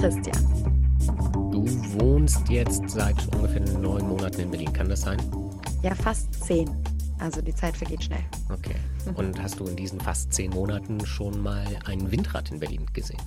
Christian. Du wohnst jetzt seit ungefähr neun Monaten in Berlin, kann das sein? Ja, fast zehn. Also die Zeit vergeht schnell. Okay. Und hast du in diesen fast zehn Monaten schon mal ein Windrad in Berlin gesehen?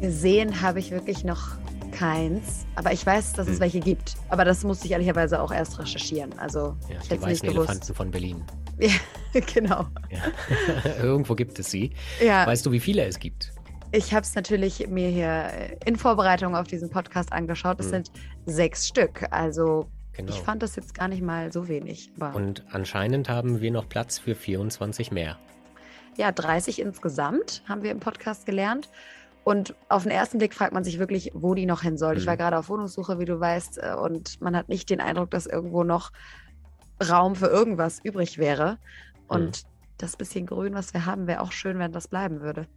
Gesehen habe ich wirklich noch keins, aber ich weiß, dass es hm. welche gibt. Aber das musste ich ehrlicherweise auch erst recherchieren. Also ja, ich die weißen nicht gewusst. Elefanten von Berlin. Ja, genau. Ja. Irgendwo gibt es sie. Ja. Weißt du, wie viele es gibt? Ich habe es natürlich mir hier in Vorbereitung auf diesen Podcast angeschaut. Es hm. sind sechs Stück. Also genau. ich fand das jetzt gar nicht mal so wenig. Und anscheinend haben wir noch Platz für 24 mehr. Ja, 30 insgesamt haben wir im Podcast gelernt. Und auf den ersten Blick fragt man sich wirklich, wo die noch hin soll. Mhm. Ich war mhm. gerade auf Wohnungssuche, wie du weißt, äh, und man hat nicht den Eindruck, dass irgendwo noch Raum für irgendwas übrig wäre. Und mhm. das bisschen Grün, was wir haben, wäre auch schön, wenn das bleiben würde.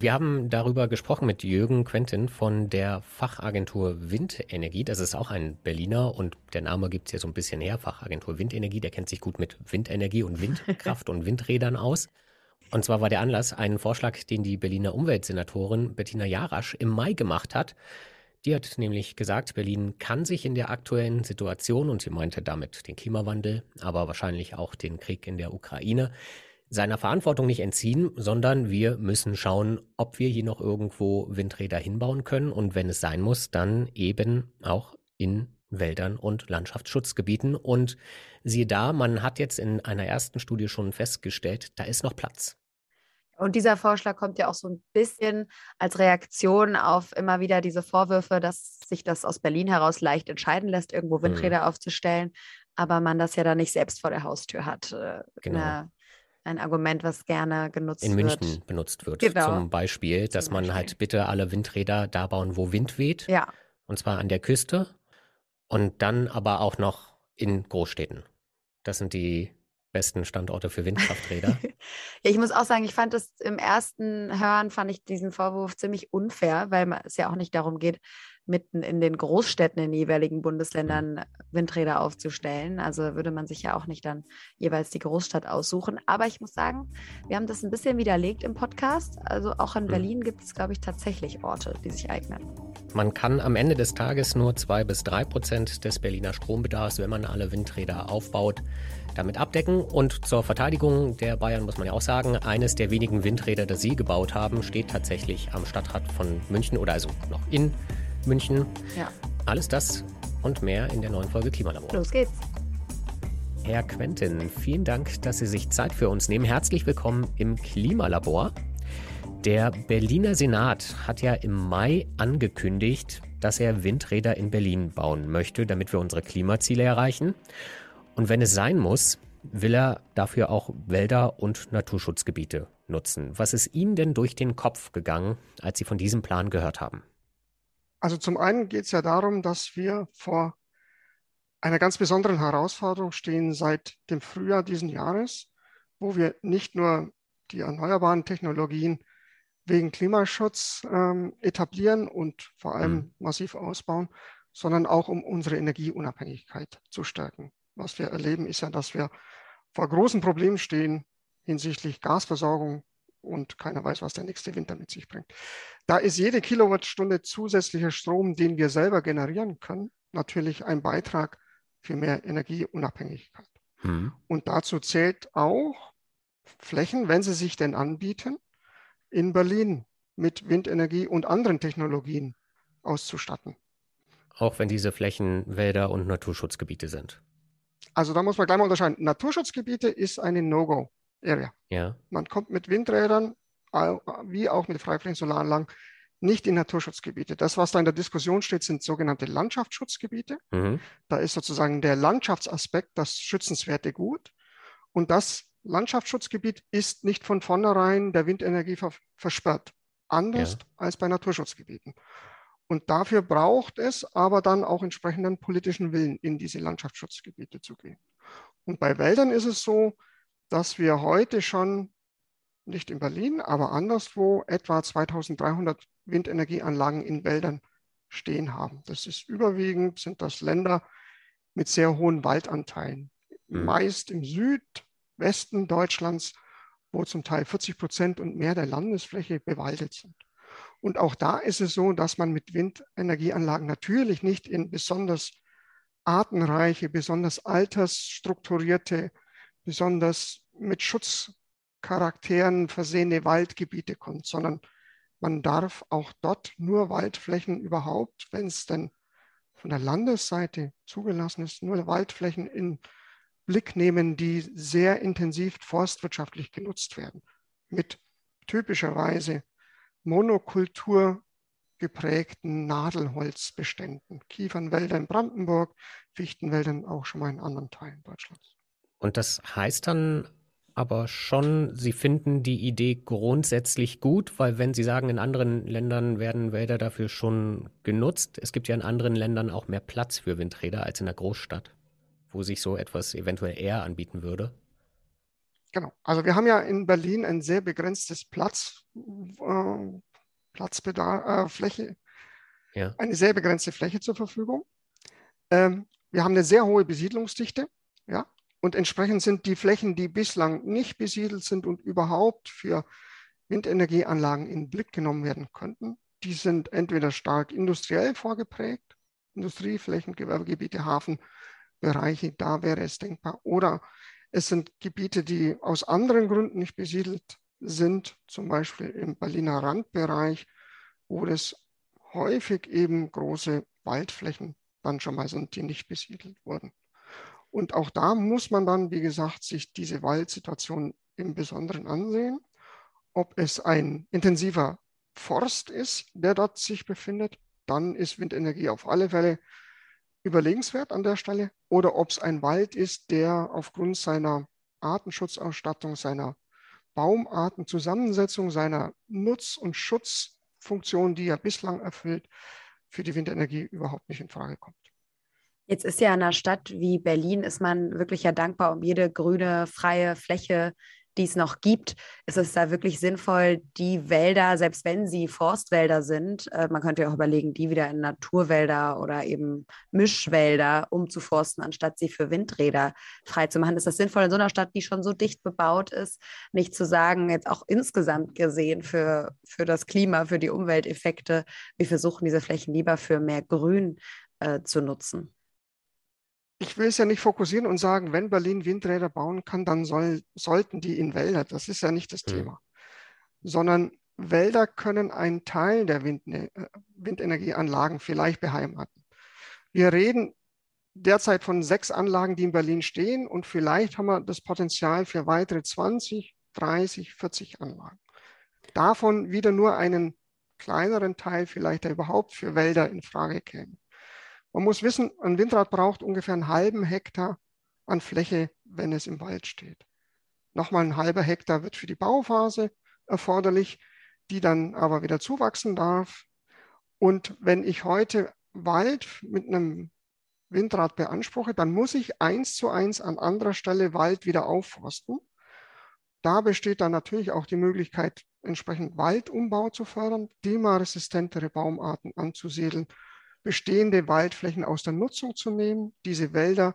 Wir haben darüber gesprochen mit Jürgen Quentin von der Fachagentur Windenergie. Das ist auch ein Berliner und der Name gibt es ja so ein bisschen her, Fachagentur Windenergie. Der kennt sich gut mit Windenergie und Windkraft und Windrädern aus. Und zwar war der Anlass ein Vorschlag, den die Berliner Umweltsenatorin Bettina Jarasch im Mai gemacht hat. Die hat nämlich gesagt, Berlin kann sich in der aktuellen Situation, und sie meinte damit den Klimawandel, aber wahrscheinlich auch den Krieg in der Ukraine, seiner Verantwortung nicht entziehen, sondern wir müssen schauen, ob wir hier noch irgendwo Windräder hinbauen können und wenn es sein muss, dann eben auch in Wäldern und Landschaftsschutzgebieten. Und siehe da, man hat jetzt in einer ersten Studie schon festgestellt, da ist noch Platz. Und dieser Vorschlag kommt ja auch so ein bisschen als Reaktion auf immer wieder diese Vorwürfe, dass sich das aus Berlin heraus leicht entscheiden lässt, irgendwo mhm. Windräder mhm. aufzustellen, aber man das ja dann nicht selbst vor der Haustür hat. Äh, genau. Eine, ein Argument, was gerne genutzt wird. In München benutzt wird. Genau. Zum Beispiel, dass Zum Beispiel. man halt bitte alle Windräder da bauen, wo Wind weht. Ja. Und zwar an der Küste und dann aber auch noch in Großstädten. Das sind die besten Standorte für Windkrafträder. ja, ich muss auch sagen, ich fand es im ersten Hören, fand ich diesen Vorwurf ziemlich unfair, weil es ja auch nicht darum geht, mitten in den Großstädten in den jeweiligen Bundesländern mhm. Windräder aufzustellen. Also würde man sich ja auch nicht dann jeweils die Großstadt aussuchen. Aber ich muss sagen, wir haben das ein bisschen widerlegt im Podcast. Also auch in mhm. Berlin gibt es, glaube ich, tatsächlich Orte, die sich eignen. Man kann am Ende des Tages nur zwei bis drei Prozent des Berliner Strombedarfs, wenn man alle Windräder aufbaut, damit abdecken. Und zur Verteidigung der Bayern muss man ja auch sagen, eines der wenigen Windräder, das sie gebaut haben, steht tatsächlich am Stadtrat von München oder also noch in München. Ja. Alles das und mehr in der neuen Folge Klimalabor. Los geht's. Herr Quentin, vielen Dank, dass Sie sich Zeit für uns nehmen. Herzlich willkommen im Klimalabor. Der Berliner Senat hat ja im Mai angekündigt, dass er Windräder in Berlin bauen möchte, damit wir unsere Klimaziele erreichen. Und wenn es sein muss, will er dafür auch Wälder und Naturschutzgebiete nutzen. Was ist Ihnen denn durch den Kopf gegangen, als Sie von diesem Plan gehört haben? Also zum einen geht es ja darum, dass wir vor einer ganz besonderen Herausforderung stehen seit dem Frühjahr diesen Jahres, wo wir nicht nur die erneuerbaren Technologien wegen Klimaschutz ähm, etablieren und vor allem mhm. massiv ausbauen, sondern auch um unsere Energieunabhängigkeit zu stärken. Was wir erleben, ist ja, dass wir vor großen Problemen stehen hinsichtlich Gasversorgung, und keiner weiß, was der nächste Winter mit sich bringt. Da ist jede Kilowattstunde zusätzlicher Strom, den wir selber generieren können, natürlich ein Beitrag für mehr Energieunabhängigkeit. Mhm. Und dazu zählt auch Flächen, wenn sie sich denn anbieten, in Berlin mit Windenergie und anderen Technologien auszustatten. Auch wenn diese Flächen Wälder und Naturschutzgebiete sind. Also da muss man gleich mal unterscheiden. Naturschutzgebiete ist eine No-Go. Area. Ja. Man kommt mit Windrädern wie auch mit Freiflächen-Solaranlagen nicht in Naturschutzgebiete. Das, was da in der Diskussion steht, sind sogenannte Landschaftsschutzgebiete. Mhm. Da ist sozusagen der Landschaftsaspekt das schützenswerte Gut. Und das Landschaftsschutzgebiet ist nicht von vornherein der Windenergie versperrt. Anders ja. als bei Naturschutzgebieten. Und dafür braucht es aber dann auch entsprechenden politischen Willen, in diese Landschaftsschutzgebiete zu gehen. Und bei Wäldern ist es so, dass wir heute schon nicht in Berlin, aber anderswo etwa 2300 Windenergieanlagen in Wäldern stehen haben. Das ist überwiegend, sind das Länder mit sehr hohen Waldanteilen. Mhm. Meist im Südwesten Deutschlands, wo zum Teil 40 Prozent und mehr der Landesfläche bewaldet sind. Und auch da ist es so, dass man mit Windenergieanlagen natürlich nicht in besonders artenreiche, besonders altersstrukturierte, besonders mit Schutzcharakteren versehene Waldgebiete kommt, sondern man darf auch dort nur Waldflächen überhaupt, wenn es denn von der Landesseite zugelassen ist, nur Waldflächen in Blick nehmen, die sehr intensiv forstwirtschaftlich genutzt werden, mit typischerweise Monokultur geprägten Nadelholzbeständen, Kiefernwälder in Brandenburg, Fichtenwälder auch schon mal in anderen Teilen Deutschlands. Und das heißt dann aber schon, Sie finden die Idee grundsätzlich gut, weil wenn Sie sagen, in anderen Ländern werden Wälder dafür schon genutzt, es gibt ja in anderen Ländern auch mehr Platz für Windräder als in der Großstadt, wo sich so etwas eventuell eher anbieten würde. Genau. Also wir haben ja in Berlin ein sehr begrenztes Platz, äh, Platzbedarf, äh, Fläche, ja. eine sehr begrenzte Fläche zur Verfügung. Ähm, wir haben eine sehr hohe Besiedlungsdichte, ja, und entsprechend sind die Flächen, die bislang nicht besiedelt sind und überhaupt für Windenergieanlagen in den Blick genommen werden könnten, die sind entweder stark industriell vorgeprägt, Industrieflächen, Gewerbegebiete, Hafenbereiche, da wäre es denkbar, oder es sind Gebiete, die aus anderen Gründen nicht besiedelt sind, zum Beispiel im Berliner Randbereich, wo es häufig eben große Waldflächen dann schon mal sind, die nicht besiedelt wurden. Und auch da muss man dann, wie gesagt, sich diese Waldsituation im Besonderen ansehen, ob es ein intensiver Forst ist, der dort sich befindet, dann ist Windenergie auf alle Fälle überlegenswert an der Stelle oder ob es ein Wald ist, der aufgrund seiner Artenschutzausstattung, seiner Baumartenzusammensetzung, seiner Nutz- und Schutzfunktion, die er bislang erfüllt, für die Windenergie überhaupt nicht in Frage kommt. Jetzt ist ja in einer Stadt wie Berlin, ist man wirklich ja dankbar um jede grüne, freie Fläche, die es noch gibt, ist es da wirklich sinnvoll, die Wälder, selbst wenn sie Forstwälder sind, äh, man könnte ja auch überlegen, die wieder in Naturwälder oder eben Mischwälder umzuforsten, anstatt sie für Windräder freizumachen. Ist das sinnvoll in so einer Stadt, die schon so dicht bebaut ist, nicht zu sagen, jetzt auch insgesamt gesehen für, für das Klima, für die Umwelteffekte, wir versuchen diese Flächen lieber für mehr Grün äh, zu nutzen? Ich will es ja nicht fokussieren und sagen, wenn Berlin Windräder bauen kann, dann soll, sollten die in Wälder. Das ist ja nicht das mhm. Thema. Sondern Wälder können einen Teil der Windne äh, Windenergieanlagen vielleicht beheimaten. Wir reden derzeit von sechs Anlagen, die in Berlin stehen und vielleicht haben wir das Potenzial für weitere 20, 30, 40 Anlagen. Davon wieder nur einen kleineren Teil vielleicht, der überhaupt für Wälder in Frage käme. Man muss wissen, ein Windrad braucht ungefähr einen halben Hektar an Fläche, wenn es im Wald steht. Nochmal ein halber Hektar wird für die Bauphase erforderlich, die dann aber wieder zuwachsen darf. Und wenn ich heute Wald mit einem Windrad beanspruche, dann muss ich eins zu eins an anderer Stelle Wald wieder aufforsten. Da besteht dann natürlich auch die Möglichkeit, entsprechend Waldumbau zu fördern, klimaresistentere Baumarten anzusiedeln bestehende Waldflächen aus der Nutzung zu nehmen, diese Wälder,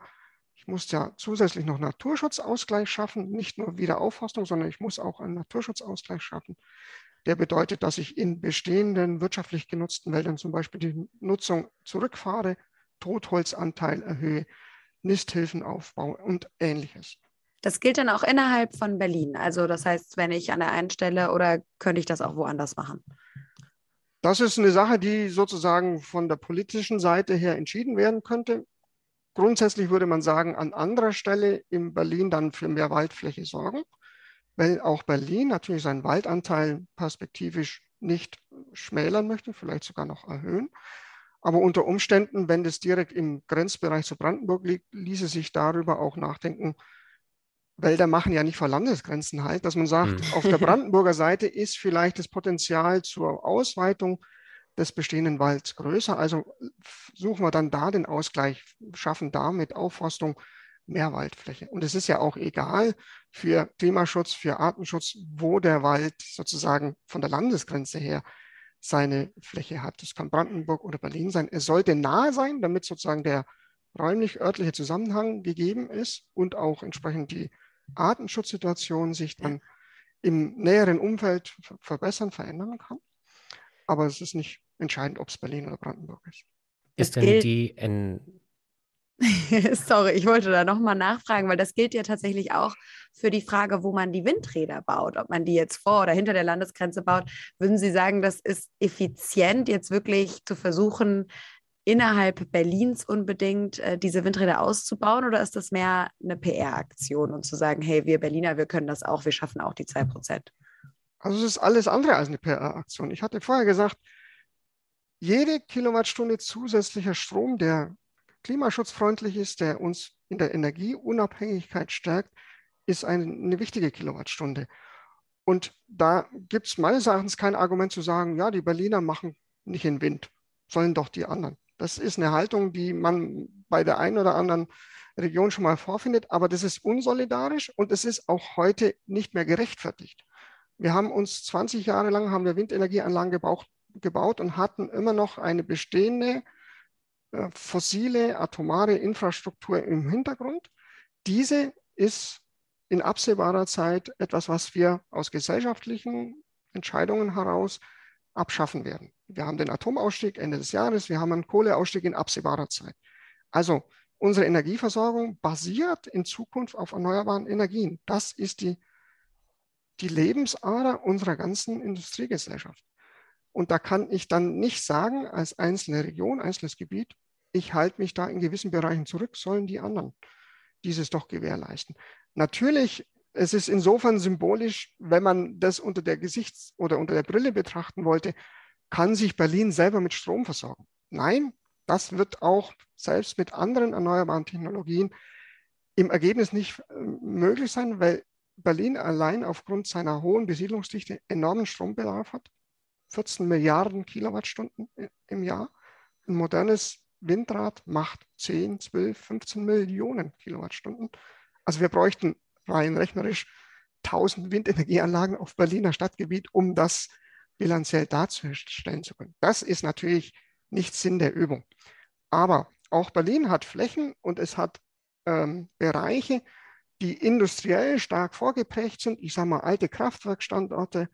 ich muss ja zusätzlich noch Naturschutzausgleich schaffen, nicht nur Wiederaufforstung, sondern ich muss auch einen Naturschutzausgleich schaffen. Der bedeutet, dass ich in bestehenden wirtschaftlich genutzten Wäldern zum Beispiel die Nutzung zurückfahre, Totholzanteil erhöhe, Nisthilfen aufbaue und ähnliches. Das gilt dann auch innerhalb von Berlin. Also das heißt, wenn ich an der einen Stelle oder könnte ich das auch woanders machen? Das ist eine Sache, die sozusagen von der politischen Seite her entschieden werden könnte. Grundsätzlich würde man sagen, an anderer Stelle in Berlin dann für mehr Waldfläche sorgen, weil auch Berlin natürlich seinen Waldanteil perspektivisch nicht schmälern möchte, vielleicht sogar noch erhöhen. Aber unter Umständen, wenn das direkt im Grenzbereich zu Brandenburg liegt, ließe sich darüber auch nachdenken, Wälder machen ja nicht vor Landesgrenzen halt, dass man sagt, mhm. auf der Brandenburger Seite ist vielleicht das Potenzial zur Ausweitung des bestehenden Walds größer. Also suchen wir dann da den Ausgleich, schaffen da mit Aufforstung mehr Waldfläche. Und es ist ja auch egal für Klimaschutz, für Artenschutz, wo der Wald sozusagen von der Landesgrenze her seine Fläche hat. Das kann Brandenburg oder Berlin sein. Es sollte nahe sein, damit sozusagen der räumlich-örtliche Zusammenhang gegeben ist und auch entsprechend die Artenschutzsituation sich dann im näheren Umfeld verbessern, verändern kann. aber es ist nicht entscheidend, ob es Berlin oder Brandenburg ist. Ist denn die N Sorry, ich wollte da nochmal nachfragen, weil das gilt ja tatsächlich auch für die Frage, wo man die Windräder baut, ob man die jetzt vor oder hinter der Landesgrenze baut. Würden Sie sagen, das ist effizient, jetzt wirklich zu versuchen, innerhalb Berlins unbedingt äh, diese Windräder auszubauen oder ist das mehr eine PR-Aktion und zu sagen, hey, wir Berliner, wir können das auch, wir schaffen auch die 2%? Also es ist alles andere als eine PR-Aktion. Ich hatte vorher gesagt, jede Kilowattstunde zusätzlicher Strom, der klimaschutzfreundlich ist, der uns in der Energieunabhängigkeit stärkt, ist eine, eine wichtige Kilowattstunde. Und da gibt es meines Erachtens kein Argument zu sagen, ja, die Berliner machen nicht in Wind, sollen doch die anderen. Das ist eine Haltung, die man bei der einen oder anderen Region schon mal vorfindet, aber das ist unsolidarisch und es ist auch heute nicht mehr gerechtfertigt. Wir haben uns 20 Jahre lang haben wir Windenergieanlagen gebaut, gebaut und hatten immer noch eine bestehende äh, fossile atomare Infrastruktur im Hintergrund. Diese ist in absehbarer Zeit etwas, was wir aus gesellschaftlichen Entscheidungen heraus abschaffen werden. Wir haben den Atomausstieg Ende des Jahres, wir haben einen Kohleausstieg in absehbarer Zeit. Also unsere Energieversorgung basiert in Zukunft auf erneuerbaren Energien. Das ist die, die Lebensader unserer ganzen Industriegesellschaft. Und da kann ich dann nicht sagen, als einzelne Region, einzelnes Gebiet, ich halte mich da in gewissen Bereichen zurück, sollen die anderen dieses doch gewährleisten. Natürlich, es ist insofern symbolisch, wenn man das unter der Gesichts- oder unter der Brille betrachten wollte, kann sich Berlin selber mit Strom versorgen. Nein, das wird auch selbst mit anderen erneuerbaren Technologien im Ergebnis nicht äh, möglich sein, weil Berlin allein aufgrund seiner hohen Besiedlungsdichte enormen Strombedarf hat. 14 Milliarden Kilowattstunden im Jahr. Ein modernes Windrad macht 10, 12, 15 Millionen Kilowattstunden. Also wir bräuchten rein rechnerisch 1000 Windenergieanlagen auf Berliner Stadtgebiet, um das bilanziell darzustellen zu können. Das ist natürlich nicht Sinn der Übung. Aber auch Berlin hat Flächen und es hat ähm, Bereiche, die industriell stark vorgeprägt sind. Ich sage mal alte Kraftwerkstandorte.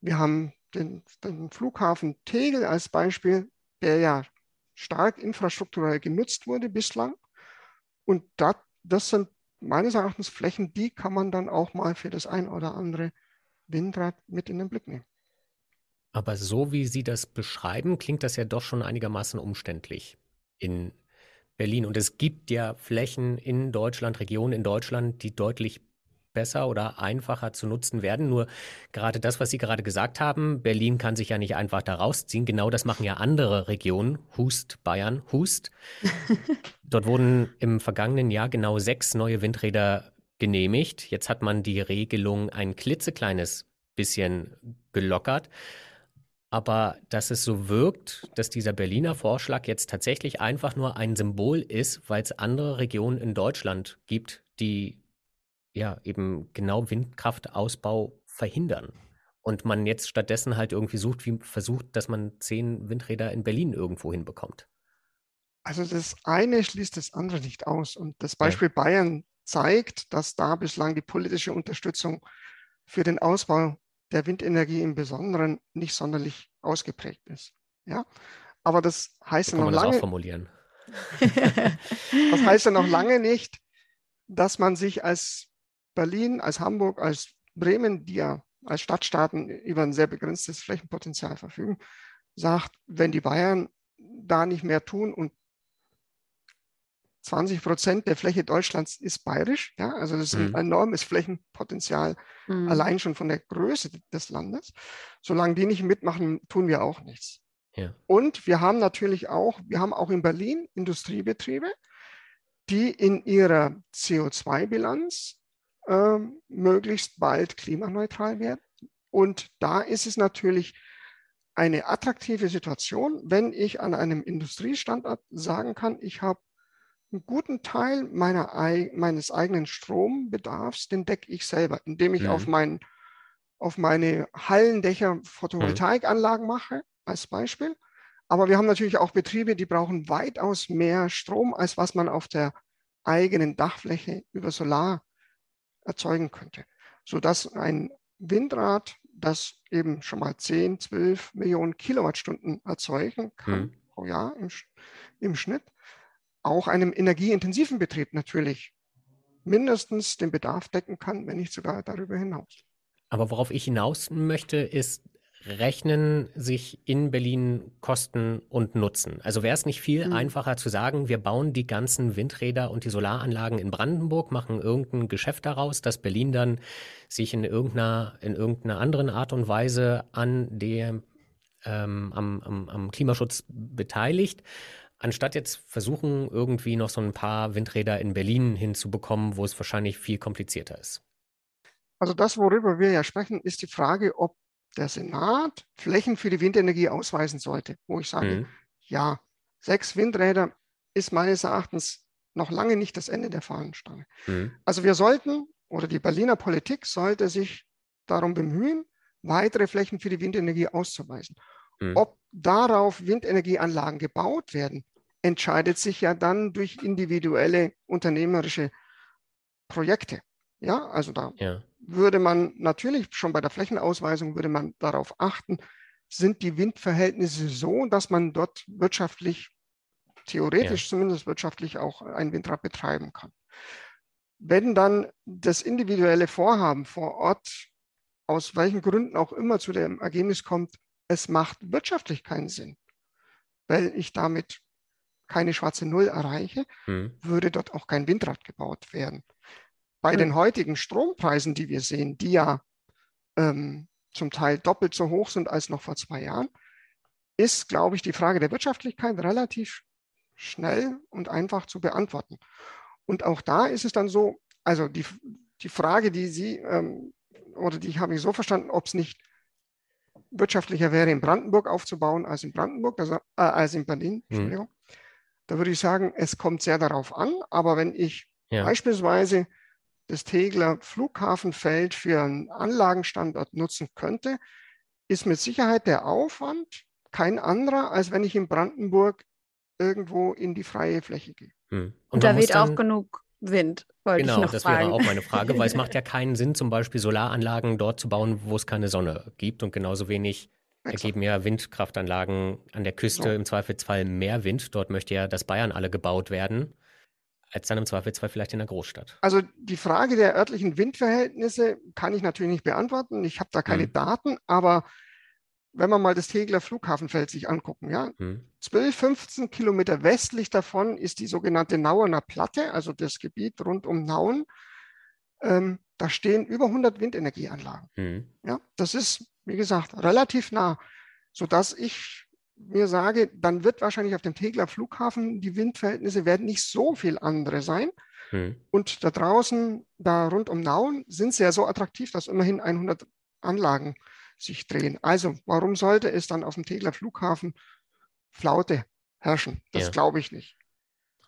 Wir haben den, den Flughafen Tegel als Beispiel, der ja stark infrastrukturell genutzt wurde bislang. Und dat, das sind meines Erachtens Flächen, die kann man dann auch mal für das ein oder andere Windrad mit in den Blick nehmen. Aber so wie Sie das beschreiben, klingt das ja doch schon einigermaßen umständlich in Berlin. Und es gibt ja Flächen in Deutschland, Regionen in Deutschland, die deutlich besser oder einfacher zu nutzen werden. Nur gerade das, was Sie gerade gesagt haben, Berlin kann sich ja nicht einfach da rausziehen. Genau das machen ja andere Regionen. Hust, Bayern, Hust. Dort wurden im vergangenen Jahr genau sechs neue Windräder genehmigt. Jetzt hat man die Regelung ein klitzekleines bisschen gelockert. Aber dass es so wirkt, dass dieser Berliner Vorschlag jetzt tatsächlich einfach nur ein Symbol ist, weil es andere Regionen in Deutschland gibt, die ja, eben genau Windkraftausbau verhindern. Und man jetzt stattdessen halt irgendwie sucht, wie versucht, dass man zehn Windräder in Berlin irgendwo hinbekommt. Also das eine schließt das andere nicht aus. Und das Beispiel ja. Bayern zeigt, dass da bislang die politische Unterstützung für den Ausbau der Windenergie im Besonderen nicht sonderlich ausgeprägt ist. Ja, aber das heißt ja noch lange. Formulieren. das heißt ja noch lange nicht, dass man sich als Berlin, als Hamburg, als Bremen, die ja als Stadtstaaten über ein sehr begrenztes Flächenpotenzial verfügen, sagt, wenn die Bayern da nicht mehr tun und 20 Prozent der Fläche Deutschlands ist bayerisch, ja, also das ist mhm. ein enormes Flächenpotenzial mhm. allein schon von der Größe des Landes. Solange die nicht mitmachen, tun wir auch nichts. Ja. Und wir haben natürlich auch, wir haben auch in Berlin Industriebetriebe, die in ihrer CO2-Bilanz äh, möglichst bald klimaneutral werden. Und da ist es natürlich eine attraktive Situation, wenn ich an einem Industriestandort sagen kann, ich habe einen guten Teil meiner, meines eigenen Strombedarfs, den decke ich selber, indem ich mhm. auf, mein, auf meine Hallendächer Photovoltaikanlagen mache, als Beispiel. Aber wir haben natürlich auch Betriebe, die brauchen weitaus mehr Strom, als was man auf der eigenen Dachfläche über Solar erzeugen könnte, sodass ein Windrad, das eben schon mal 10, 12 Millionen Kilowattstunden erzeugen kann mhm. pro Jahr im, im Schnitt, auch einem energieintensiven Betrieb natürlich mindestens den Bedarf decken kann, wenn nicht sogar darüber hinaus. Aber worauf ich hinaus möchte, ist, rechnen sich in Berlin Kosten und Nutzen? Also wäre es nicht viel mhm. einfacher zu sagen, wir bauen die ganzen Windräder und die Solaranlagen in Brandenburg, machen irgendein Geschäft daraus, dass Berlin dann sich in irgendeiner, in irgendeiner anderen Art und Weise an dem, ähm, am, am, am Klimaschutz beteiligt, anstatt jetzt versuchen, irgendwie noch so ein paar Windräder in Berlin hinzubekommen, wo es wahrscheinlich viel komplizierter ist. Also das, worüber wir ja sprechen, ist die Frage, ob der Senat Flächen für die Windenergie ausweisen sollte, wo ich sage, mhm. ja, sechs Windräder ist meines Erachtens noch lange nicht das Ende der Fahnenstange. Mhm. Also wir sollten, oder die Berliner Politik sollte sich darum bemühen, weitere Flächen für die Windenergie auszuweisen. Mhm. Ob darauf Windenergieanlagen gebaut werden, entscheidet sich ja dann durch individuelle unternehmerische Projekte. Ja, also da ja. Würde man natürlich schon bei der Flächenausweisung würde man darauf achten, sind die Windverhältnisse so, dass man dort wirtschaftlich, theoretisch ja. zumindest wirtschaftlich auch ein Windrad betreiben kann. Wenn dann das individuelle Vorhaben vor Ort aus welchen Gründen auch immer zu dem Ergebnis kommt, es macht wirtschaftlich keinen Sinn, weil ich damit keine schwarze Null erreiche, hm. würde dort auch kein Windrad gebaut werden. Bei hm. den heutigen Strompreisen, die wir sehen, die ja ähm, zum Teil doppelt so hoch sind als noch vor zwei Jahren, ist, glaube ich, die Frage der Wirtschaftlichkeit relativ schnell und einfach zu beantworten. Und auch da ist es dann so, also die, die Frage, die Sie ähm, oder die habe ich so verstanden, ob es nicht wirtschaftlicher wäre, in Brandenburg aufzubauen als in Brandenburg, also, äh, als in Berlin. Mhm. Entschuldigung. Da würde ich sagen, es kommt sehr darauf an. Aber wenn ich ja. beispielsweise das Tegler Flughafenfeld für einen Anlagenstandort nutzen könnte, ist mit Sicherheit der Aufwand kein anderer, als wenn ich in Brandenburg irgendwo in die freie Fläche gehe. Hm. Und, Und da weht auch genug Wind. Wollte genau, ich noch das fragen. wäre auch meine Frage, weil es macht ja keinen Sinn, zum Beispiel Solaranlagen dort zu bauen, wo es keine Sonne gibt und genauso wenig ergeben ja Windkraftanlagen an der Küste ja. im Zweifelsfall mehr Wind. Dort möchte ja das Bayern alle gebaut werden, als dann im Zweifelsfall vielleicht in der Großstadt. Also die Frage der örtlichen Windverhältnisse kann ich natürlich nicht beantworten. Ich habe da keine mhm. Daten, aber wenn man mal das Tegler Flughafenfeld sich angucken, ja, hm. 12, 15 Kilometer westlich davon ist die sogenannte Nauener Platte, also das Gebiet rund um Nauen. Ähm, da stehen über 100 Windenergieanlagen. Hm. Ja, das ist, wie gesagt, relativ nah, sodass ich mir sage, dann wird wahrscheinlich auf dem Tegler Flughafen die Windverhältnisse werden nicht so viel andere sein. Hm. Und da draußen, da rund um Nauen, sind sie ja so attraktiv, dass immerhin 100 Anlagen sich drehen. Also, warum sollte es dann auf dem Tegler Flughafen Flaute herrschen? Das ja. glaube ich nicht.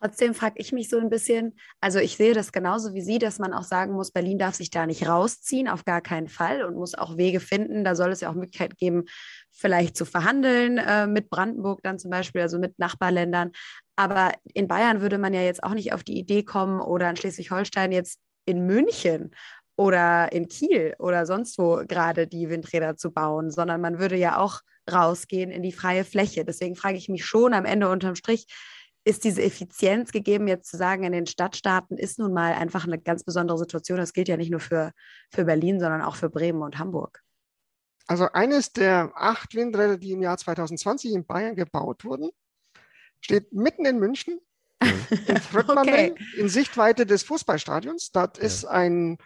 Trotzdem frage ich mich so ein bisschen, also ich sehe das genauso wie Sie, dass man auch sagen muss, Berlin darf sich da nicht rausziehen, auf gar keinen Fall und muss auch Wege finden. Da soll es ja auch Möglichkeit geben, vielleicht zu verhandeln äh, mit Brandenburg dann zum Beispiel, also mit Nachbarländern. Aber in Bayern würde man ja jetzt auch nicht auf die Idee kommen oder in Schleswig-Holstein jetzt in München oder in Kiel oder sonst wo gerade die Windräder zu bauen, sondern man würde ja auch rausgehen in die freie Fläche. Deswegen frage ich mich schon am Ende unterm Strich, ist diese Effizienz gegeben, jetzt zu sagen, in den Stadtstaaten ist nun mal einfach eine ganz besondere Situation. Das gilt ja nicht nur für, für Berlin, sondern auch für Bremen und Hamburg. Also eines der acht Windräder, die im Jahr 2020 in Bayern gebaut wurden, steht mitten in München, mhm. in Fröttmann, okay. in Sichtweite des Fußballstadions. Das ja. ist ein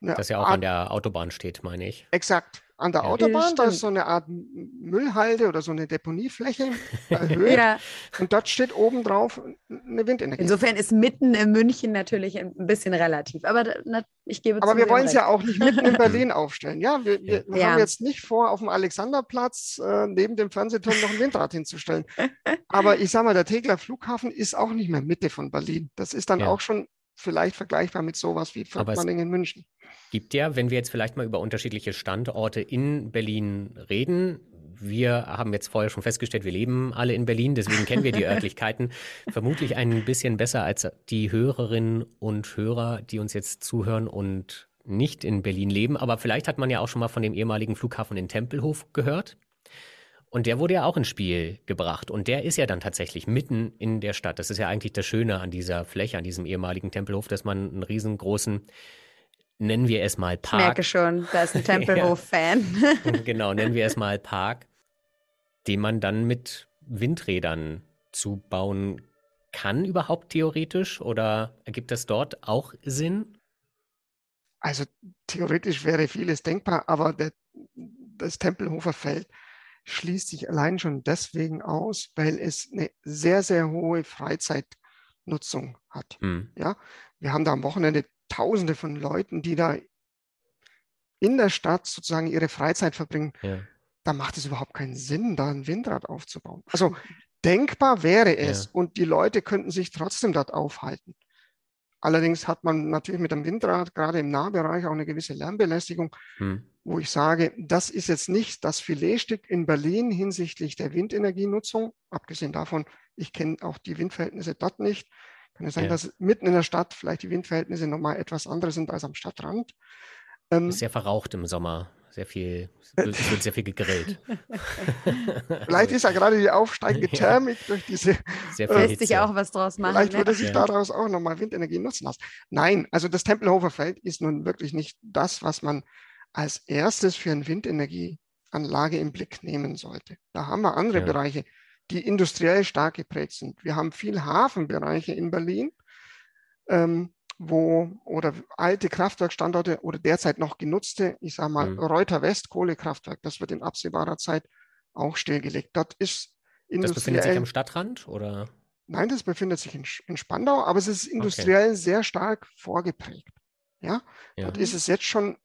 das ja auch Art, an der Autobahn steht, meine ich. Exakt. An der ja. Autobahn, da ist so eine Art Müllhalde oder so eine Deponiefläche erhöht. ja. Und dort steht oben drauf eine Windenergie. Insofern ist mitten in München natürlich ein bisschen relativ. Aber na, ich gebe Aber wir wollen es ja auch nicht mitten in Berlin aufstellen. Ja, wir, wir ja. haben jetzt nicht vor, auf dem Alexanderplatz äh, neben dem Fernsehturm noch ein Windrad hinzustellen. Aber ich sage mal, der Tegler Flughafen ist auch nicht mehr Mitte von Berlin. Das ist dann auch schon vielleicht vergleichbar mit sowas wie Fürtmanning in München. Gibt ja, wenn wir jetzt vielleicht mal über unterschiedliche Standorte in Berlin reden, wir haben jetzt vorher schon festgestellt, wir leben alle in Berlin, deswegen kennen wir die Örtlichkeiten vermutlich ein bisschen besser als die Hörerinnen und Hörer, die uns jetzt zuhören und nicht in Berlin leben, aber vielleicht hat man ja auch schon mal von dem ehemaligen Flughafen in Tempelhof gehört. Und der wurde ja auch ins Spiel gebracht. Und der ist ja dann tatsächlich mitten in der Stadt. Das ist ja eigentlich das Schöne an dieser Fläche, an diesem ehemaligen Tempelhof, dass man einen riesengroßen, nennen wir es mal Park. Ich merke schon, da ist ein Tempelhof-Fan. genau, nennen wir es mal Park, den man dann mit Windrädern zubauen kann, überhaupt theoretisch? Oder ergibt das dort auch Sinn? Also theoretisch wäre vieles denkbar, aber der, das Tempelhofer Feld schließt sich allein schon deswegen aus, weil es eine sehr, sehr hohe Freizeitnutzung hat. Mhm. Ja, wir haben da am Wochenende Tausende von Leuten, die da in der Stadt sozusagen ihre Freizeit verbringen. Ja. Da macht es überhaupt keinen Sinn, da ein Windrad aufzubauen. Also denkbar wäre es ja. und die Leute könnten sich trotzdem dort aufhalten. Allerdings hat man natürlich mit dem Windrad gerade im Nahbereich auch eine gewisse Lärmbelästigung, hm. Wo ich sage, das ist jetzt nicht das Filetstück in Berlin hinsichtlich der Windenergienutzung. Abgesehen davon, ich kenne auch die Windverhältnisse dort nicht. Kann es sein, ja. dass mitten in der Stadt vielleicht die Windverhältnisse nochmal etwas andere sind als am Stadtrand. Ähm, ist sehr verraucht im Sommer sehr viel, es wird sehr viel gegrillt. Vielleicht ist ja gerade die aufsteigende Thermik ja. durch diese. Sehr viel Lässt sich auch was draus machen. Vielleicht ne? würde sich ja. daraus auch nochmal Windenergie nutzen lassen. Nein, also das Tempelhofer Feld ist nun wirklich nicht das, was man als erstes für eine Windenergieanlage im Blick nehmen sollte. Da haben wir andere ja. Bereiche, die industriell stark geprägt sind. Wir haben viel Hafenbereiche in Berlin. Ähm, wo oder alte Kraftwerkstandorte oder derzeit noch genutzte, ich sage mal, mhm. Reuter West Kohlekraftwerk, das wird in absehbarer Zeit auch stillgelegt. Dort ist Das befindet sich am Stadtrand oder? Nein, das befindet sich in, in Spandau, aber es ist industriell okay. sehr stark vorgeprägt. Ja? ja, dort ist es jetzt schon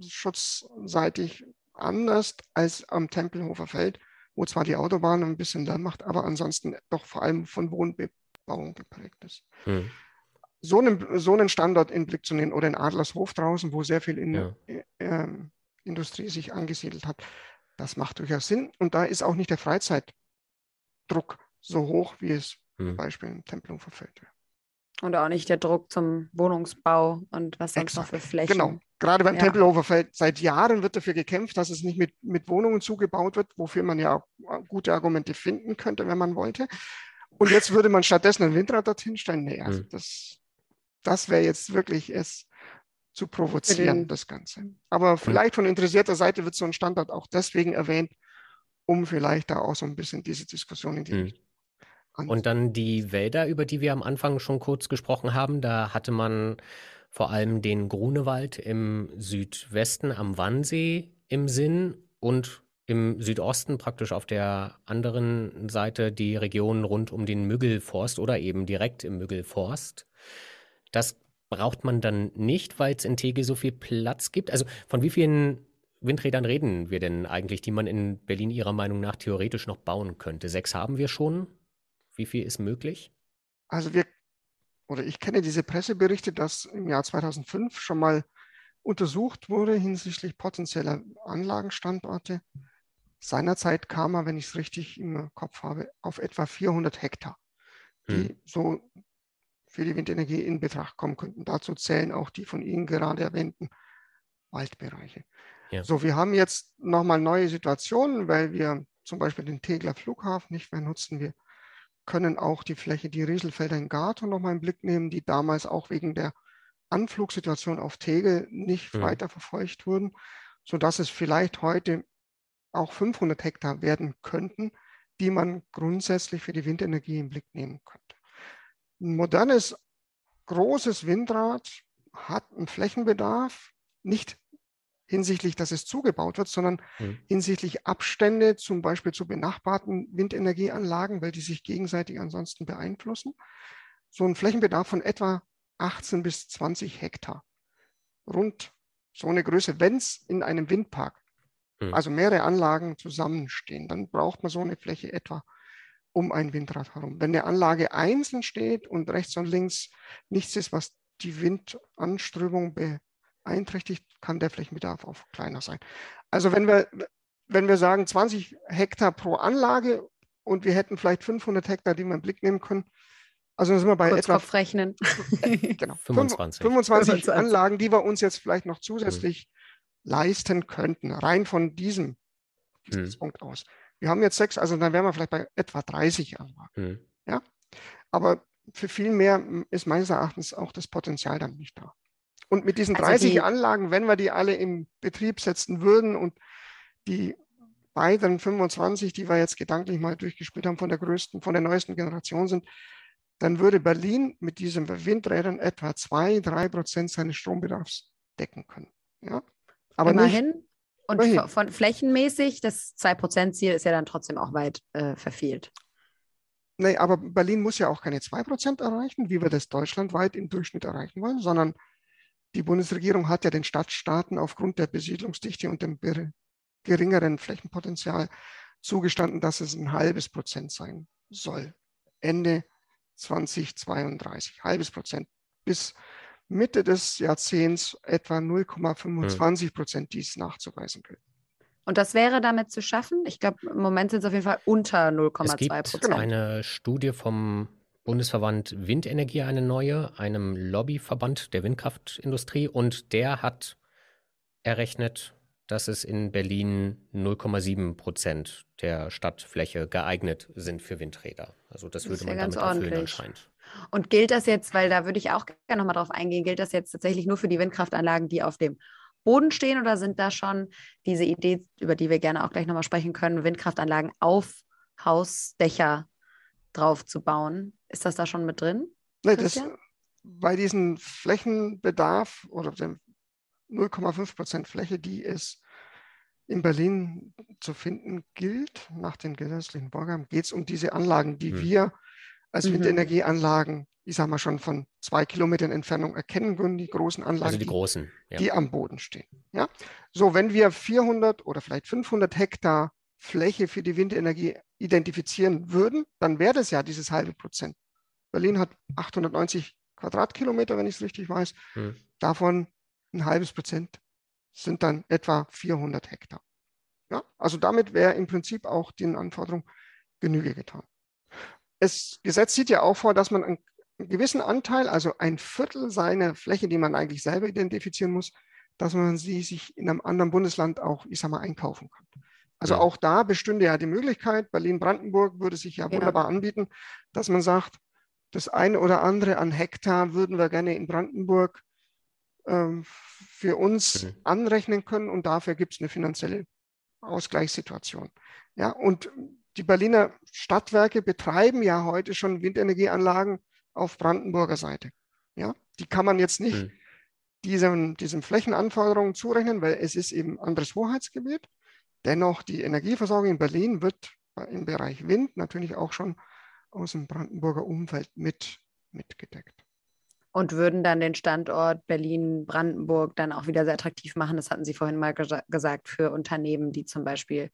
lärmschutzseitig anders als am Tempelhofer Feld, wo zwar die Autobahn ein bisschen Lärm macht, aber ansonsten doch vor allem von Wohnbebauung geprägt ist. Mhm so einen, so einen Standort in Blick zu nehmen oder in Adlershof draußen, wo sehr viel in, ja. äh, ähm, Industrie sich angesiedelt hat, das macht durchaus Sinn. Und da ist auch nicht der Freizeitdruck so hoch, wie es hm. zum Beispiel im Tempelhofer Feld wäre. Und auch nicht der Druck zum Wohnungsbau und was sonst Exakt. noch für Flächen. Genau. Gerade beim ja. Tempelhofer Feld seit Jahren wird dafür gekämpft, dass es nicht mit, mit Wohnungen zugebaut wird, wofür man ja gute Argumente finden könnte, wenn man wollte. Und jetzt würde man stattdessen ein Windrad dorthin stellen. Nee, also hm. das das wäre jetzt wirklich es zu provozieren, das Ganze. Aber vielleicht von interessierter Seite wird so ein Standard auch deswegen erwähnt, um vielleicht da auch so ein bisschen diese Diskussion in die mhm. Und dann die Wälder, über die wir am Anfang schon kurz gesprochen haben, da hatte man vor allem den Grunewald im Südwesten am Wannsee im Sinn und im Südosten praktisch auf der anderen Seite die Region rund um den Müggelforst oder eben direkt im Müggelforst. Das braucht man dann nicht, weil es in Tegel so viel Platz gibt. Also von wie vielen Windrädern reden wir denn eigentlich, die man in Berlin Ihrer Meinung nach theoretisch noch bauen könnte? Sechs haben wir schon. Wie viel ist möglich? Also wir, oder ich kenne diese Presseberichte, dass im Jahr 2005 schon mal untersucht wurde hinsichtlich potenzieller Anlagenstandorte. Seinerzeit kam er, wenn ich es richtig im Kopf habe, auf etwa 400 Hektar, die hm. so für die Windenergie in Betracht kommen könnten. Dazu zählen auch die von Ihnen gerade erwähnten Waldbereiche. Ja. So, wir haben jetzt nochmal neue Situationen, weil wir zum Beispiel den Tegler Flughafen nicht mehr nutzen. Wir können auch die Fläche, die Rieselfelder in Gato nochmal in Blick nehmen, die damals auch wegen der Anflugsituation auf Tegel nicht mhm. weiter verfolgt wurden, sodass es vielleicht heute auch 500 Hektar werden könnten, die man grundsätzlich für die Windenergie in Blick nehmen könnte. Ein modernes, großes Windrad hat einen Flächenbedarf, nicht hinsichtlich, dass es zugebaut wird, sondern mhm. hinsichtlich Abstände, zum Beispiel zu benachbarten Windenergieanlagen, weil die sich gegenseitig ansonsten beeinflussen. So ein Flächenbedarf von etwa 18 bis 20 Hektar. Rund so eine Größe, wenn es in einem Windpark, mhm. also mehrere Anlagen zusammenstehen, dann braucht man so eine Fläche etwa um ein Windrad herum. Wenn eine Anlage einzeln steht und rechts und links nichts ist, was die Windanströmung beeinträchtigt, kann der Flächenbedarf auch kleiner sein. Also wenn wir, wenn wir sagen 20 Hektar pro Anlage und wir hätten vielleicht 500 Hektar, die wir im Blick nehmen können, Also sind wir bei Kurz etwa Kopfrechnen. genau, 25. 25, 25. Anlagen, die wir uns jetzt vielleicht noch zusätzlich leisten könnten, rein von diesem Gesichtspunkt aus. Wir haben jetzt sechs, also dann wären wir vielleicht bei etwa 30 Anlagen. Hm. Aber für viel mehr ist meines Erachtens auch das Potenzial dann nicht da. Und mit diesen Also 30 die- Anlagen, wenn wir die alle in Betrieb setzen würden und die weiteren 25, die wir jetzt gedanklich mal durchgespielt haben, von der größten, von der neuesten Generation sind, dann würde Berlin mit diesen Windrädern etwa zwei, drei Prozent seines Strombedarfs decken können. Ja? Aber nicht, Immerhin. Und Immerhin. von, flächenmäßig, das 2%-Ziel ist ja dann trotzdem auch weit äh, verfehlt. nee, aber Berlin muss ja auch keine zwei Prozent erreichen, wie wir das deutschlandweit im Durchschnitt erreichen wollen, sondern die Bundesregierung hat ja den Stadtstaaten aufgrund der Besiedlungsdichte und dem geringeren Flächenpotenzial zugestanden, dass es ein halbes Prozent sein soll. Ende 2032, halbes Prozent. Bis Mitte des Jahrzehnts etwa 0,25 Prozent, die es nachzuweisen gilt. Und das wäre damit zu schaffen? Ich glaube, im Moment sind es auf jeden Fall unter Es 0,2% gibt Prozent. eine Studie vom Bundesverband Windenergie, eine neue, einem Lobbyverband der Windkraftindustrie, und der hat errechnet, dass es in Berlin 0,7 Prozent der Stadtfläche geeignet sind für Windräder. Also das Das würde man ja damit erfüllen anscheinend. Und gilt das jetzt, weil da würde ich auch gerne nochmal drauf eingehen, gilt das jetzt tatsächlich nur für die Windkraftanlagen, die auf dem Boden stehen oder sind da schon diese Idee, über die wir gerne auch gleich nochmal sprechen können, Windkraftanlagen auf Hausdächer drauf zu bauen? Ist das da schon mit drin? Nee, das, bei diesem Flächenbedarf oder dem 0,5 Prozent Fläche, die es in Berlin zu finden gilt, nach den gesetzlichen Vorgaben, geht es um diese Anlagen, die Hm. wir als Mhm. Windenergieanlagen, ich sage mal schon von zwei Kilometern Entfernung erkennen können, die großen Anlagen, Also die die, großen. Ja. die am Boden stehen. Ja? So, wenn wir 400 oder vielleicht 500 Hektar Fläche für die Windenergie identifizieren würden, dann wäre das ja dieses halbe Prozent. Berlin hat 890 Quadratkilometer, wenn ich es richtig weiß. Hm. Davon ein halbes Prozent sind dann etwa 400 Hektar. Ja? Also damit wäre im Prinzip auch den Anforderungen Genüge getan. Das Gesetz sieht ja auch vor, dass man einen gewissen Anteil, also ein Viertel seiner Fläche, die man eigentlich selber identifizieren muss, dass man sie sich in einem anderen Bundesland auch, ich sag mal, einkaufen kann. Also Ja. auch da bestünde ja die Möglichkeit, Berlin-Brandenburg würde sich ja Ja. wunderbar anbieten, dass man sagt, das eine oder andere an Hektar würden wir gerne in Brandenburg ähm, für uns Mhm. anrechnen können und dafür gibt es eine finanzielle Ausgleichssituation. Ja, und die Berliner Stadtwerke betreiben ja heute schon Windenergieanlagen auf Brandenburger Seite. Ja, die kann man jetzt nicht Hm. diesen, diesen Flächenanforderungen zurechnen, weil es ist eben anderes Hoheitsgebiet. Dennoch, die Energieversorgung in Berlin wird im Bereich Wind natürlich auch schon aus dem Brandenburger Umfeld mit, mitgedeckt. Und würden dann den Standort Berlin-Brandenburg dann auch wieder sehr attraktiv machen. Das hatten Sie vorhin mal gesa gesagt, für Unternehmen, die zum Beispiel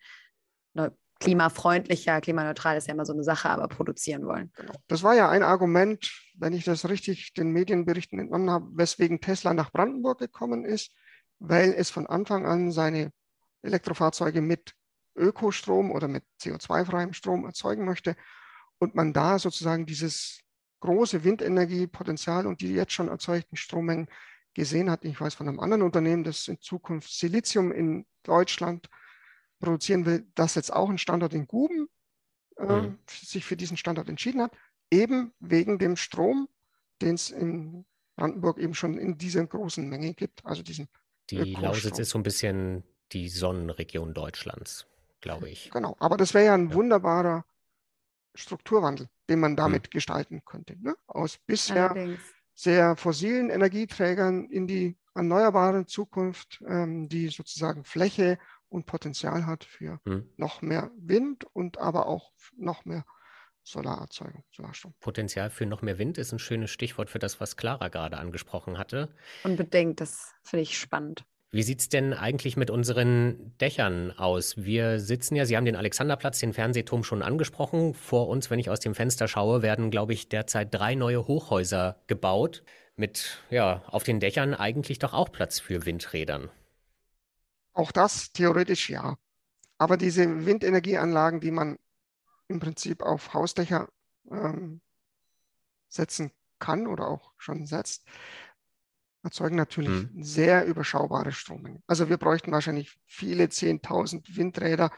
klimafreundlicher, klimaneutral ist ja immer so eine Sache, aber produzieren wollen. Genau. Das war ja ein Argument, wenn ich das richtig den Medienberichten entnommen habe, weswegen Tesla nach Brandenburg gekommen ist, weil es von Anfang an seine Elektrofahrzeuge mit Ökostrom oder mit CO2-freiem Strom erzeugen möchte und man da sozusagen dieses große Windenergiepotenzial und die jetzt schon erzeugten Strommengen gesehen hat. Ich weiß von einem anderen Unternehmen, das in Zukunft Silizium in Deutschland produzieren will, das jetzt auch einen Standort in Guben äh, Mhm. sich für diesen Standort entschieden hat, eben wegen dem Strom, den es in Brandenburg eben schon in dieser großen Menge gibt, also diesen Die Ökostrom. Lausitz ist so ein bisschen die Sonnenregion Deutschlands, glaube ich. Genau, aber das wäre ja ein Ja. wunderbarer Strukturwandel, den man damit gestalten könnte. Ne? Aus bisher Allerdings. sehr fossilen Energieträgern in die erneuerbare Zukunft, ähm, die sozusagen Fläche und Potenzial hat für Hm. noch mehr Wind und aber auch noch mehr Solarerzeugung, Solarstrom. Potenzial für noch mehr Wind ist ein schönes Stichwort für das, was Clara gerade angesprochen hatte. Unbedingt, das finde ich spannend. Wie sieht es denn eigentlich mit unseren Dächern aus? Wir sitzen ja, Sie haben den Alexanderplatz, den Fernsehturm schon angesprochen. Vor uns, wenn ich aus dem Fenster schaue, werden, glaube ich, derzeit drei neue Hochhäuser gebaut. Mit, ja, auf den Dächern eigentlich doch auch Platz für Windrädern. Auch das theoretisch ja. Aber diese Windenergieanlagen, die man im Prinzip auf Hausdächer ähm, setzen kann oder auch schon setzt, erzeugen natürlich hm. sehr überschaubare Strommengen. Also wir bräuchten wahrscheinlich viele 10.000 Windräder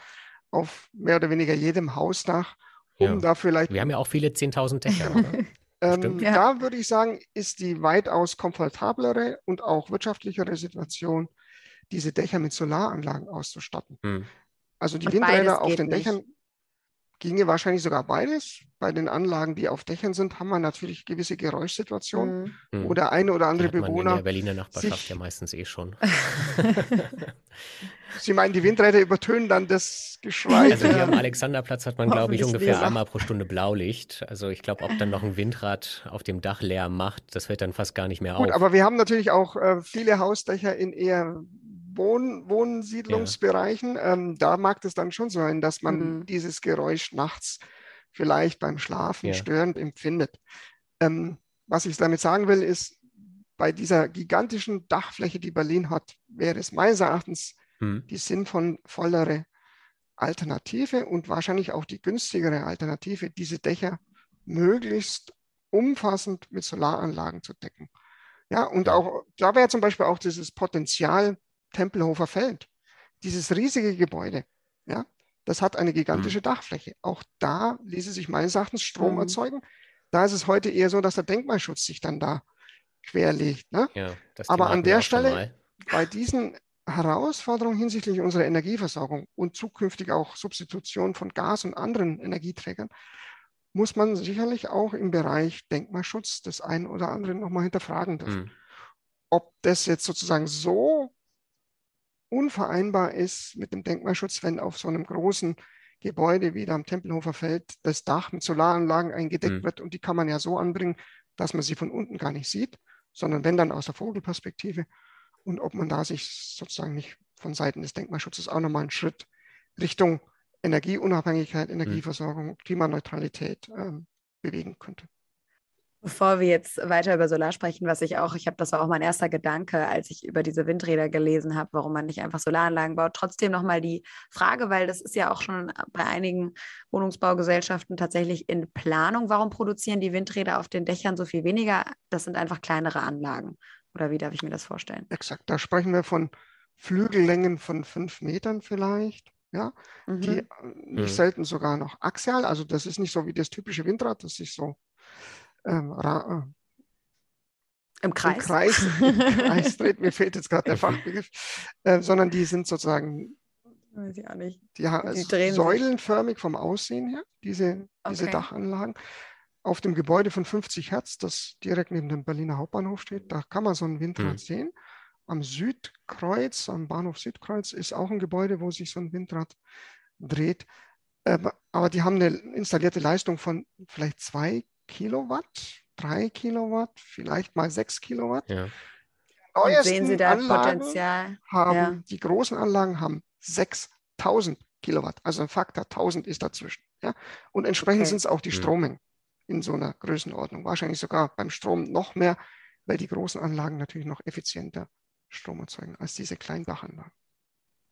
auf mehr oder weniger jedem Hausdach, um ja. da vielleicht. Wir haben ja auch viele 10.000 Dächer. ähm, ja. Da würde ich sagen, ist die weitaus komfortablere und auch wirtschaftlichere Situation, diese Dächer mit Solaranlagen auszustatten. Hm. Also die und Windräder auf den Dächern nicht ginge wahrscheinlich sogar beides. Bei den Anlagen, die auf Dächern sind, haben wir natürlich gewisse Geräuschsituationen, mhm. wo der eine oder andere die Bewohner. in der Berliner Nachbarschaft sich, ja meistens eh schon. Sie meinen, die Windräder übertönen dann das Geschrei? Also hier am Alexanderplatz hat man, glaube ich, ungefähr einmal pro Stunde Blaulicht. Also ich glaube, ob dann noch ein Windrad auf dem Dach leer macht, das fällt dann fast gar nicht mehr Gut, auf. Aber wir haben natürlich auch äh, viele Hausdächer in eher Wohn Wohnsiedlungsbereichen, ja. ähm, da mag es dann schon sein, dass man mhm. dieses Geräusch nachts vielleicht beim Schlafen ja. störend empfindet. Ähm, was ich damit sagen will, ist, bei dieser gigantischen Dachfläche, die Berlin hat, wäre es meines Erachtens mhm. die sinnvollere Alternative und wahrscheinlich auch die günstigere Alternative, diese Dächer möglichst umfassend mit Solaranlagen zu decken. Ja, und auch da wäre zum Beispiel auch dieses Potenzial Tempelhofer Feld. Dieses riesige Gebäude, ja, das hat eine gigantische mhm. Dachfläche. Auch da ließe sich meines Erachtens Strom mhm. erzeugen. Da ist es heute eher so, dass der Denkmalschutz sich dann da querlegt. Ne? Ja, Aber an der Stelle, bei diesen Herausforderungen hinsichtlich unserer Energieversorgung und zukünftig auch Substitution von Gas und anderen Energieträgern, muss man sicherlich auch im Bereich Denkmalschutz das ein oder andere nochmal hinterfragen dürfen. Mhm. Ob das jetzt sozusagen so unvereinbar ist mit dem Denkmalschutz, wenn auf so einem großen Gebäude wie da am Tempelhofer Feld das Dach mit Solaranlagen eingedeckt mhm. wird und die kann man ja so anbringen, dass man sie von unten gar nicht sieht, sondern wenn dann aus der Vogelperspektive und ob man da sich sozusagen nicht von Seiten des Denkmalschutzes auch nochmal einen Schritt Richtung Energieunabhängigkeit, mhm. Energieversorgung, Klimaneutralität ähm, bewegen könnte. Bevor wir jetzt weiter über Solar sprechen, was ich auch, ich habe, das war auch mein erster Gedanke, als ich über diese Windräder gelesen habe, warum man nicht einfach Solaranlagen baut. Trotzdem nochmal die Frage, weil das ist ja auch schon bei einigen Wohnungsbaugesellschaften tatsächlich in Planung. Warum produzieren die Windräder auf den Dächern so viel weniger? Das sind einfach kleinere Anlagen. Oder wie darf ich mir das vorstellen? Exakt, da sprechen wir von Flügellängen von fünf Metern vielleicht. Ja, mhm. die äh, nicht mhm. selten sogar noch axial. Also das ist nicht so wie das typische Windrad, das sich so ähm, äh, im Kreis. Im Kreis, im Kreis dreht. Mir fehlt jetzt gerade der Fachbegriff, äh, sondern die sind sozusagen Weiß ich auch nicht. Die, die säulenförmig sich. vom Aussehen her, diese, okay. diese Dachanlagen. Auf dem Gebäude von 50 Hertz, das direkt neben dem Berliner Hauptbahnhof steht, da kann man so ein Windrad mhm. sehen. Am Südkreuz, am Bahnhof Südkreuz, ist auch ein Gebäude, wo sich so ein Windrad dreht. Ähm, aber die haben eine installierte Leistung von vielleicht zwei Kilowatt, drei Kilowatt, vielleicht mal sechs Kilowatt. Ja. sehen Sie da Anlagen Potenzial? Haben, ja. Die großen Anlagen haben 6000 Kilowatt, also ein Faktor 1000 ist dazwischen. Ja? Und entsprechend okay. sind es auch die hm. Strommengen in so einer Größenordnung. Wahrscheinlich sogar beim Strom noch mehr, weil die großen Anlagen natürlich noch effizienter Strom erzeugen als diese kleinen Dachanlagen.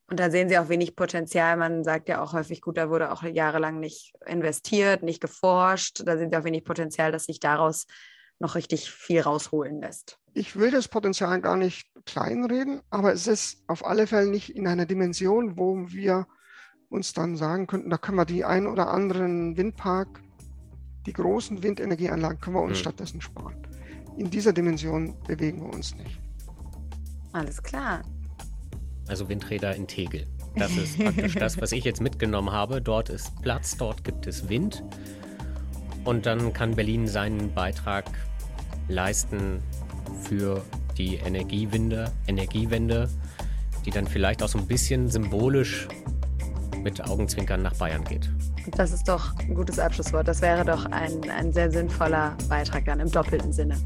Und da sehen Sie auch wenig Potenzial. Man sagt ja auch häufig, gut, da wurde auch jahrelang nicht investiert, nicht geforscht. Da sehen Sie auch wenig Potenzial, dass sich daraus noch richtig viel rausholen lässt. Ich will das Potenzial gar nicht kleinreden, aber es ist auf alle Fälle nicht in einer Dimension, wo wir uns dann sagen könnten, da können wir die ein oder anderen Windpark, die großen Windenergieanlagen, können wir uns mhm. stattdessen sparen. In dieser Dimension bewegen wir uns nicht. Alles klar also Windräder in Tegel. Das ist praktisch das, was ich jetzt mitgenommen habe. Dort ist Platz, dort gibt es Wind. Und dann kann Berlin seinen Beitrag leisten für die Energiewende, Energiewende, die dann vielleicht auch so ein bisschen symbolisch mit Augenzwinkern nach Bayern geht. Das ist doch ein gutes Abschlusswort. Das wäre doch ein, ein sehr sinnvoller Beitrag dann im doppelten Sinne.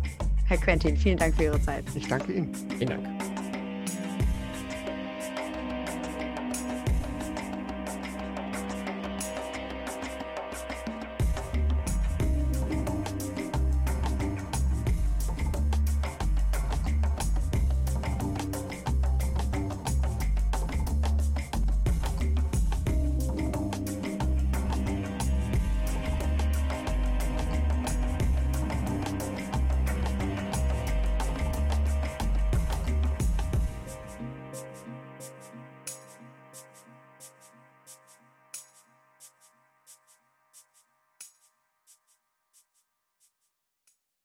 Herr Quentin, vielen Dank für Ihre Zeit. Ich danke Ihnen. Vielen Dank.